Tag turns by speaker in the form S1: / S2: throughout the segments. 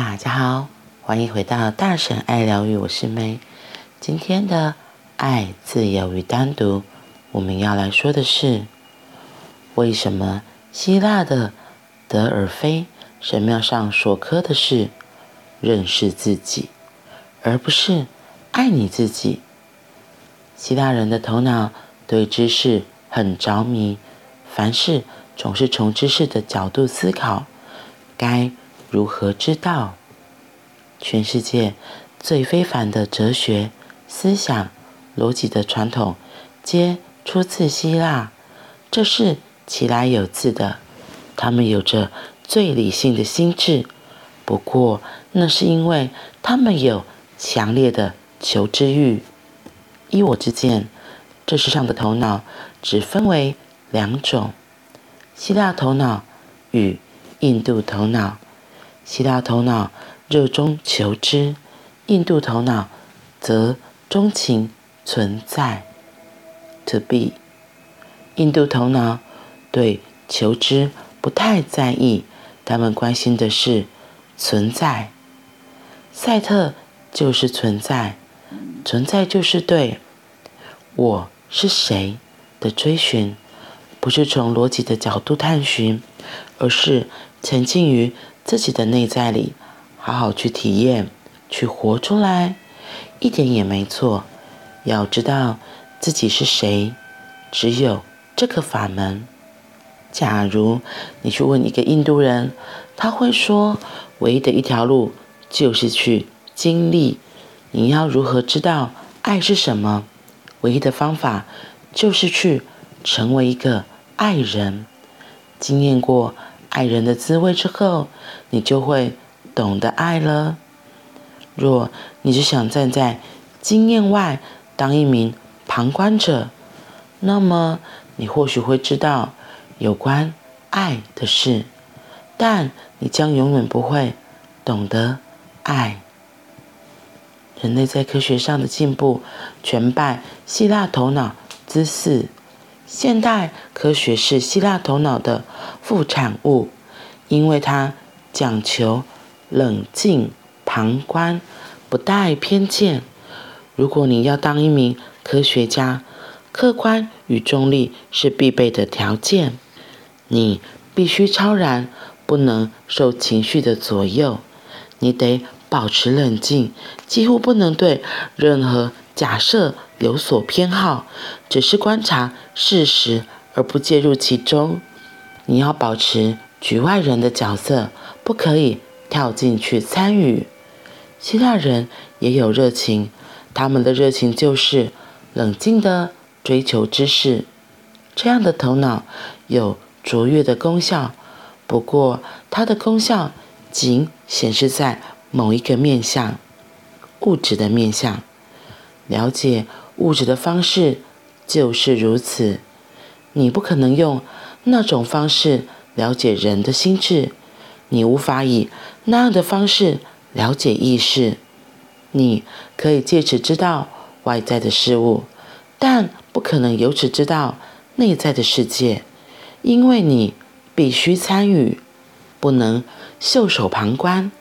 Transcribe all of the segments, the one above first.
S1: 大家好，欢迎回到大神爱疗愈，我是梅。今天的爱、自由与单独，我们要来说的是，为什么希腊的德尔菲神庙上所刻的是认识自己，而不是爱你自己？希腊人的头脑对知识很着迷，凡事总是从知识的角度思考，该如何知道？全世界最非凡的哲学、思想、逻辑的传统，皆出自希腊，这是其来有自的。他们有着最理性的心智，不过那是因为他们有强烈的求知欲。依我之见，这世上的头脑只分为两种：希腊头脑与印度头脑。希腊头脑热衷求知，印度头脑则钟情存在。To be，印度头脑对求知不太在意，他们关心的是存在。赛特就是存在。存在就是对“我是谁”的追寻，不是从逻辑的角度探寻，而是沉浸于自己的内在里，好好去体验，去活出来，一点也没错。要知道自己是谁，只有这个法门。假如你去问一个印度人，他会说，唯一的一条路就是去经历。你要如何知道爱是什么？唯一的方法就是去成为一个爱人，经验过爱人的滋味之后，你就会懂得爱了。若你只想站在经验外当一名旁观者，那么你或许会知道有关爱的事，但你将永远不会懂得爱。人类在科学上的进步，全拜希腊头脑之赐。现代科学是希腊头脑的副产物，因为它讲求冷静旁观，不带偏见。如果你要当一名科学家，客观与中立是必备的条件。你必须超然，不能受情绪的左右。你得。保持冷静，几乎不能对任何假设有所偏好，只是观察事实而不介入其中。你要保持局外人的角色，不可以跳进去参与。希腊人也有热情，他们的热情就是冷静地追求知识。这样的头脑有卓越的功效，不过它的功效仅显示在。某一个面向，物质的面向，了解物质的方式就是如此。你不可能用那种方式了解人的心智，你无法以那样的方式了解意识。你可以借此知道外在的事物，但不可能由此知道内在的世界，因为你必须参与，不能袖手旁观。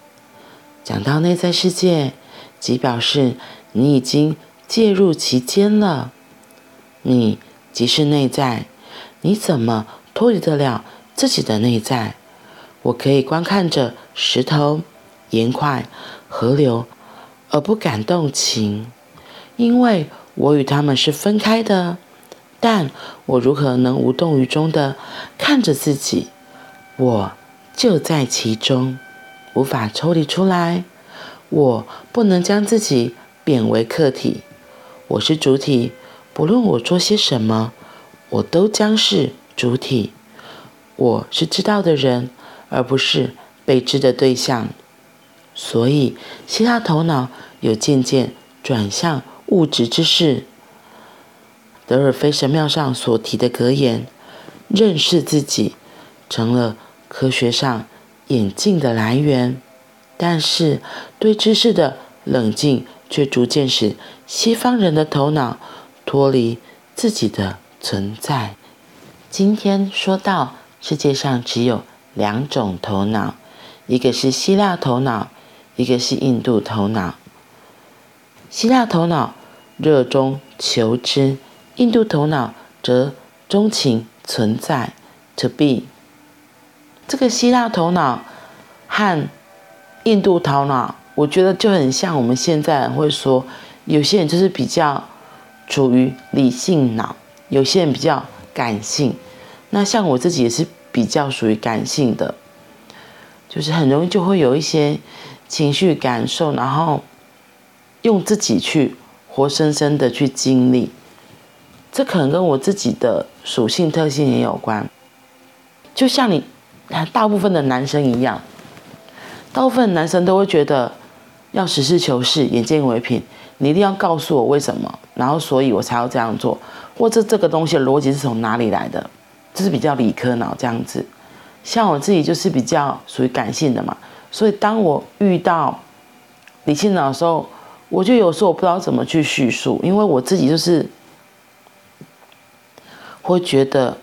S1: 讲到内在世界，即表示你已经介入其间了。你即是内在，你怎么脱离得了自己的内在？我可以观看着石头、岩块、河流，而不感动情，因为我与他们是分开的。但我如何能无动于衷的看着自己？我就在其中。无法抽离出来，我不能将自己贬为客体，我是主体。不论我做些什么，我都将是主体。我是知道的人，而不是被知的对象。所以，希腊头脑有渐渐转向物质之事。德尔菲神庙上所提的格言“认识自己”，成了科学上。眼镜的来源，但是对知识的冷静却逐渐使西方人的头脑脱离自己的存在。今天说到世界上只有两种头脑，一个是希腊头脑，一个是印度头脑。希腊头脑热衷求知，印度头脑则钟情存在，to be。这个希腊头脑和印度头脑，我觉得就很像我们现在会说，有些人就是比较处于理性脑，有些人比较感性。那像我自己也是比较属于感性的，就是很容易就会有一些情绪感受，然后。用自己去活生生的去经历，这可能跟我自己的属性特性也有关。就像你，大部分的男生一样，大部分男生都会觉得要实事求是、眼见为凭，你一定要告诉我为什么，然后所以我才要这样做，或者这个东西的逻辑是从哪里来的，这是比较理科脑这样子。像我自己就是比较属于感性的嘛，所以当我遇到理性脑的时候，我就有时候我不知道怎么去叙述，因为我自己就是会觉得，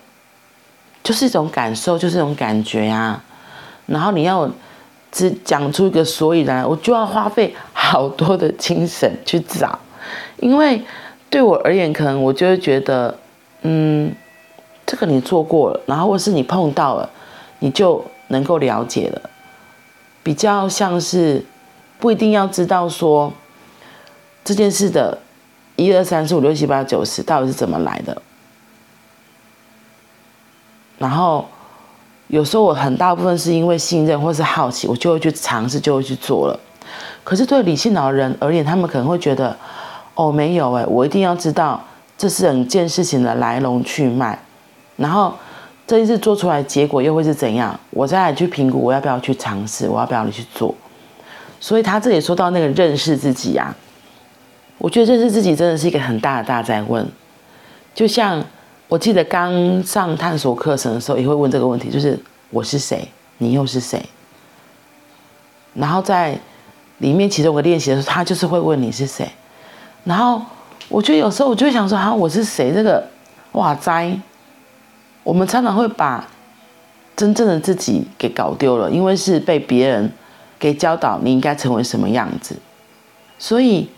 S1: 就是一种感受，就是一种感觉呀、啊。然后你要只讲出一个所以然，我就要花费好多的精神去找，因为对我而言，可能我就会觉得，嗯，这个你做过了，然后或是你碰到了，你就能够了解了，比较像是不一定要知道说。这件事的一二三四五六七八九十到底是怎么来的？然后有时候我很大部分是因为信任或是好奇，我就会去尝试，就会去做了。可是对理性脑的人而言，他们可能会觉得，哦，没有诶，我一定要知道这是整件事情的来龙去脉，然后这一次做出来结果又会是怎样？我再来去评估我要不要去尝试，我要不要去做？所以他这里说到那个认识自己啊。我觉得认识自己真的是一个很大的大在问，就像我记得刚上探索课程的时候，也会问这个问题，就是我是谁，你又是谁？然后在里面其中一个练习的时候，他就是会问你是谁。然后我觉得有时候我就会想说，啊，我是谁？这个哇哉，我们常常会把真正的自己给搞丢了，因为是被别人给教导你应该成为什么样子，所以。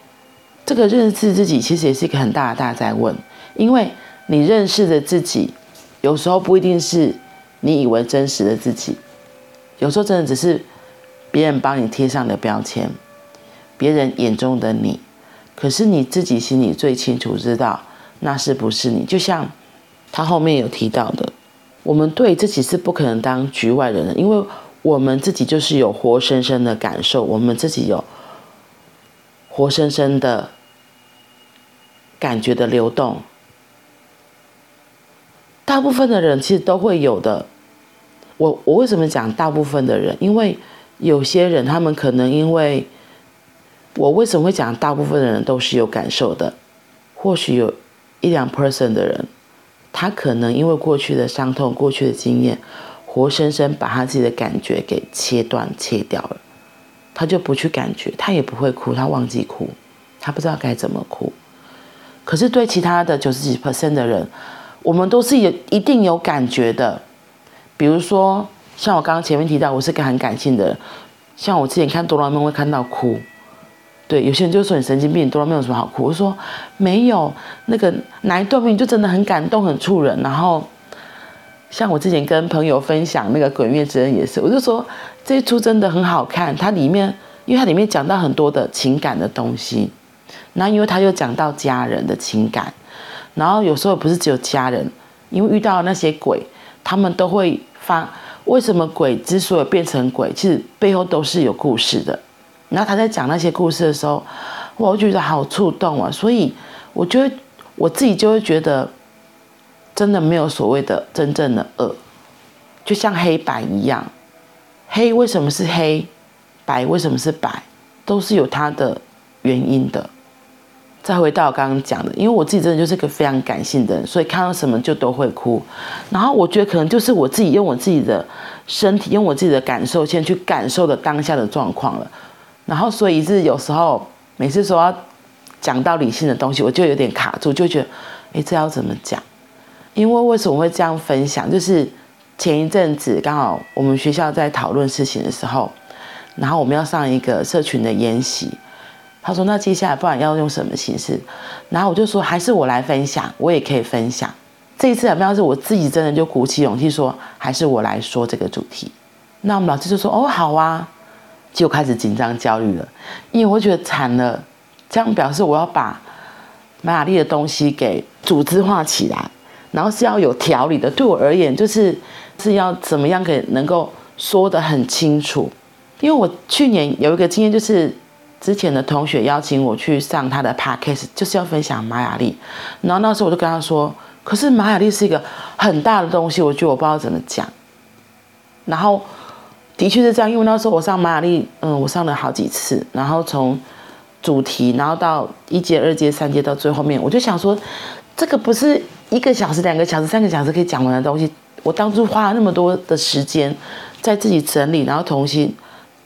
S1: 这个认识自己其实也是一个很大的大在问，因为你认识的自己，有时候不一定是你以为真实的自己，有时候真的只是别人帮你贴上的标签，别人眼中的你，可是你自己心里最清楚知道那是不是你。就像他后面有提到的，我们对自己是不可能当局外人的，因为我们自己就是有活生生的感受，我们自己有活生生的。感觉的流动，大部分的人其实都会有的。我我为什么讲大部分的人？因为有些人他们可能因为，我为什么会讲大部分的人都是有感受的？或许有一两 person 的人，他可能因为过去的伤痛、过去的经验，活生生把他自己的感觉给切断、切掉了，他就不去感觉，他也不会哭，他忘记哭，他不知道该怎么哭。可是对其他的九十几 percent 的人，我们都是有一定有感觉的。比如说，像我刚刚前面提到，我是个很感性的。像我之前看哆啦 A 梦会看到哭，对，有些人就说你神经病，哆啦 A 梦有什么好哭？我说没有，那个哪一段片就真的很感动，很触人。然后，像我之前跟朋友分享那个《鬼灭之刃》也是，我就说这一出真的很好看，它里面因为它里面讲到很多的情感的东西。那因为他又讲到家人的情感，然后有时候不是只有家人，因为遇到那些鬼，他们都会发。为什么鬼之所以变成鬼，其实背后都是有故事的。然后他在讲那些故事的时候，我觉得好触动啊。所以我觉得我自己就会觉得，真的没有所谓的真正的恶，就像黑白一样，黑为什么是黑，白为什么是白，都是有它的原因的。再回到我刚刚讲的，因为我自己真的就是个非常感性的人，所以看到什么就都会哭。然后我觉得可能就是我自己用我自己的身体，用我自己的感受先去感受的当下的状况了。然后所以是有时候每次说要讲到理性的东西，我就有点卡住，就觉得哎，这要怎么讲？因为为什么会这样分享？就是前一阵子刚好我们学校在讨论事情的时候，然后我们要上一个社群的研习。他说：“那接下来不然要用什么形式？”然后我就说：“还是我来分享，我也可以分享。”这一次很妙是我自己真的就鼓起勇气说：“还是我来说这个主题。”那我们老师就说：“哦，好啊。”就开始紧张焦虑了，因为我觉得惨了，这样表示我要把玛雅丽的东西给组织化起来，然后是要有条理的。对我而言，就是是要怎么样可以能够说得很清楚。因为我去年有一个经验，就是。之前的同学邀请我去上他的 podcast，就是要分享玛雅历。然后那时候我就跟他说：“可是玛雅历是一个很大的东西，我觉得我不知道怎么讲。”然后的确是这样，因为那时候我上玛雅历，嗯，我上了好几次，然后从主题，然后到一阶、二阶、三阶，到最后面，我就想说，这个不是一个小时、两个小时、三个小时可以讲完的东西。我当初花了那么多的时间在自己整理，然后重新。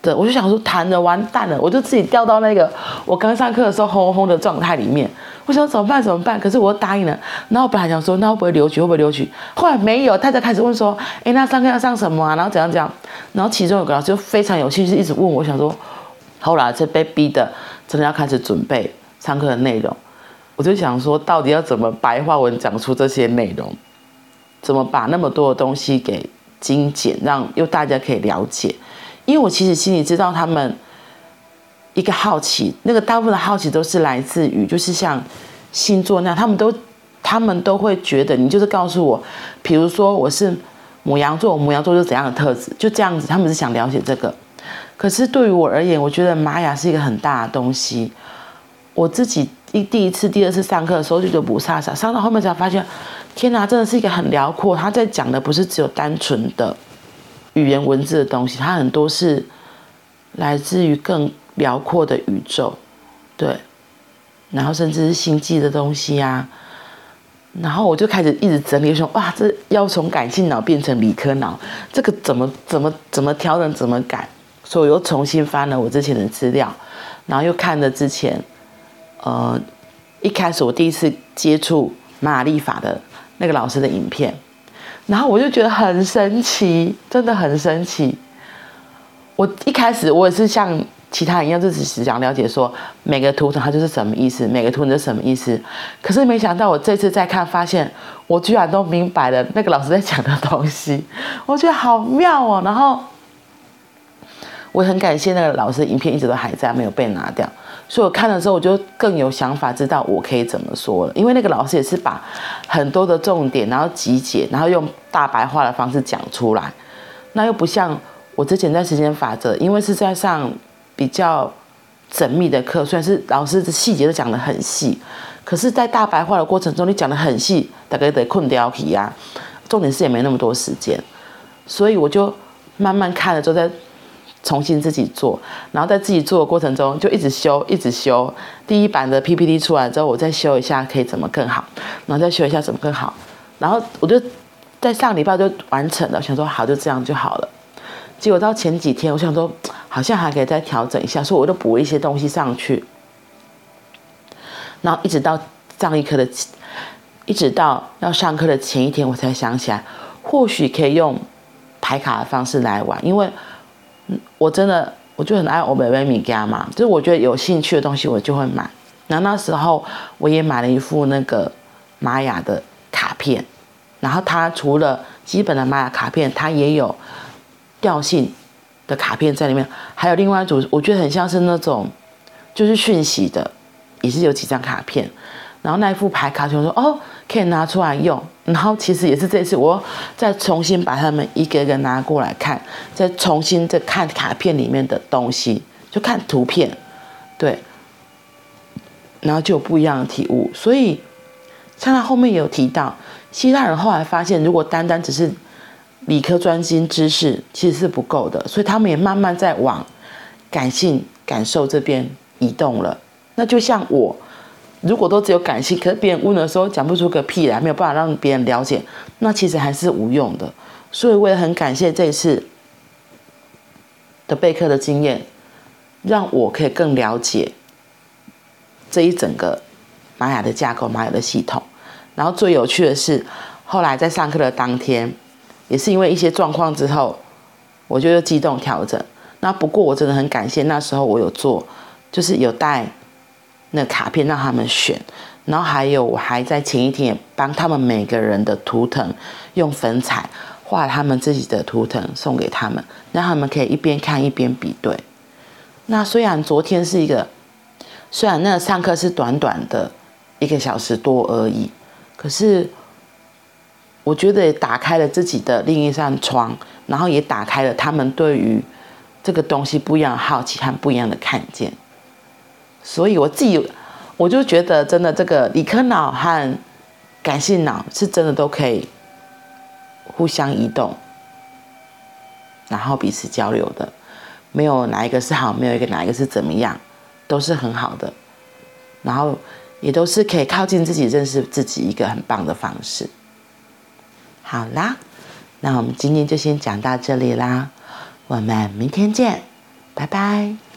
S1: 对，我就想说，谈的完蛋了，我就自己掉到那个我刚上课的时候轰轰的状态里面。我想怎么办？怎么办？可是我答应了。然后我本来想说，那会不会留取？会不会留取？后来没有，他才开始问说，哎，那上课要上什么啊？然后怎样怎样？然后其中有个老师就非常有兴趣，一直问我。想说，后来就被逼的，真的要开始准备上课的内容。我就想说，到底要怎么白话文讲出这些内容？怎么把那么多的东西给精简，让又大家可以了解？因为我其实心里知道，他们一个好奇，那个大部分的好奇都是来自于，就是像星座那样，他们都他们都会觉得，你就是告诉我，比如说我是母羊座，母羊座是怎样的特质，就这样子，他们是想了解这个。可是对于我而言，我觉得玛雅是一个很大的东西。我自己一第一次、第二次上课的时候就觉得不飒飒，上到后面才发现，天哪，真的是一个很辽阔。他在讲的不是只有单纯的。语言文字的东西，它很多是来自于更辽阔的宇宙，对，然后甚至是星际的东西啊，然后我就开始一直整理说，哇，这要从感性脑变成理科脑，这个怎么怎么怎么调整怎么改，所以我又重新翻了我之前的资料，然后又看了之前，呃，一开始我第一次接触玛雅历法的那个老师的影片。然后我就觉得很神奇，真的很神奇。我一开始我也是像其他人一样，就只是想了解说每个图腾它就是什么意思，每个图腾是什么意思。可是没想到我这次再看，发现我居然都明白了那个老师在讲的东西，我觉得好妙哦。然后我很感谢那个老师，影片一直都还在，没有被拿掉。所以我看了之后，我就更有想法，知道我可以怎么说了。因为那个老师也是把很多的重点，然后集结，然后用大白话的方式讲出来。那又不像我之前在时间法则，因为是在上比较缜密的课，虽然是老师的细节都讲得很细，可是，在大白话的过程中，你讲得很细，大概得困掉皮呀。重点是也没那么多时间，所以我就慢慢看了之后再。重新自己做，然后在自己做的过程中就一直修，一直修。第一版的 PPT 出来之后，我再修一下，可以怎么更好，然后再修一下怎么更好。然后我就在上礼拜就完成了，想说好就这样就好了。结果到前几天，我想说好像还可以再调整一下，所以我就补了一些东西上去。然后一直到上一课的，一直到要上课的前一天，我才想起来，或许可以用排卡的方式来玩，因为。我真的，我就很爱欧美米伽嘛，就是我觉得有兴趣的东西我就会买。然后那时候我也买了一副那个玛雅的卡片，然后它除了基本的玛雅卡片，它也有调性的卡片在里面，还有另外一组，我觉得很像是那种就是讯息的，也是有几张卡片。然后那一副牌卡就说哦，可以拿出来用。然后其实也是这次，我再重新把它们一个一个拿过来看，再重新再看卡片里面的东西，就看图片，对，然后就有不一样的体悟。所以像他后面有提到，希腊人后来发现，如果单单只是理科专精知识，其实是不够的，所以他们也慢慢在往感性感受这边移动了。那就像我。如果都只有感性，可是别人问的时候讲不出个屁来，没有办法让别人了解，那其实还是无用的。所以我也很感谢这一次的备课的经验，让我可以更了解这一整个玛雅的架构、玛雅的系统。然后最有趣的是，后来在上课的当天，也是因为一些状况之后，我就又机动调整。那不过我真的很感谢那时候我有做，就是有带那卡片让他们选，然后还有我还在前一天也帮他们每个人的图腾用粉彩画他们自己的图腾送给他们，让他们可以一边看一边比对。那虽然昨天是一个，虽然那个上课是短短的一个小时多而已，可是我觉得也打开了自己的另一扇窗，然后也打开了他们对于这个东西不一样的好奇和不一样的看见。所以我自己我就觉得，真的这个理科脑和感性脑是真的都可以互相移动，然后彼此交流的，没有哪一个是好，没有一个哪一个是怎么样。都是很好的，然后也都是可以靠近自己、认识自己一个很棒的方式。好啦，那我们今天就先讲到这里啦，我们明天见，拜拜。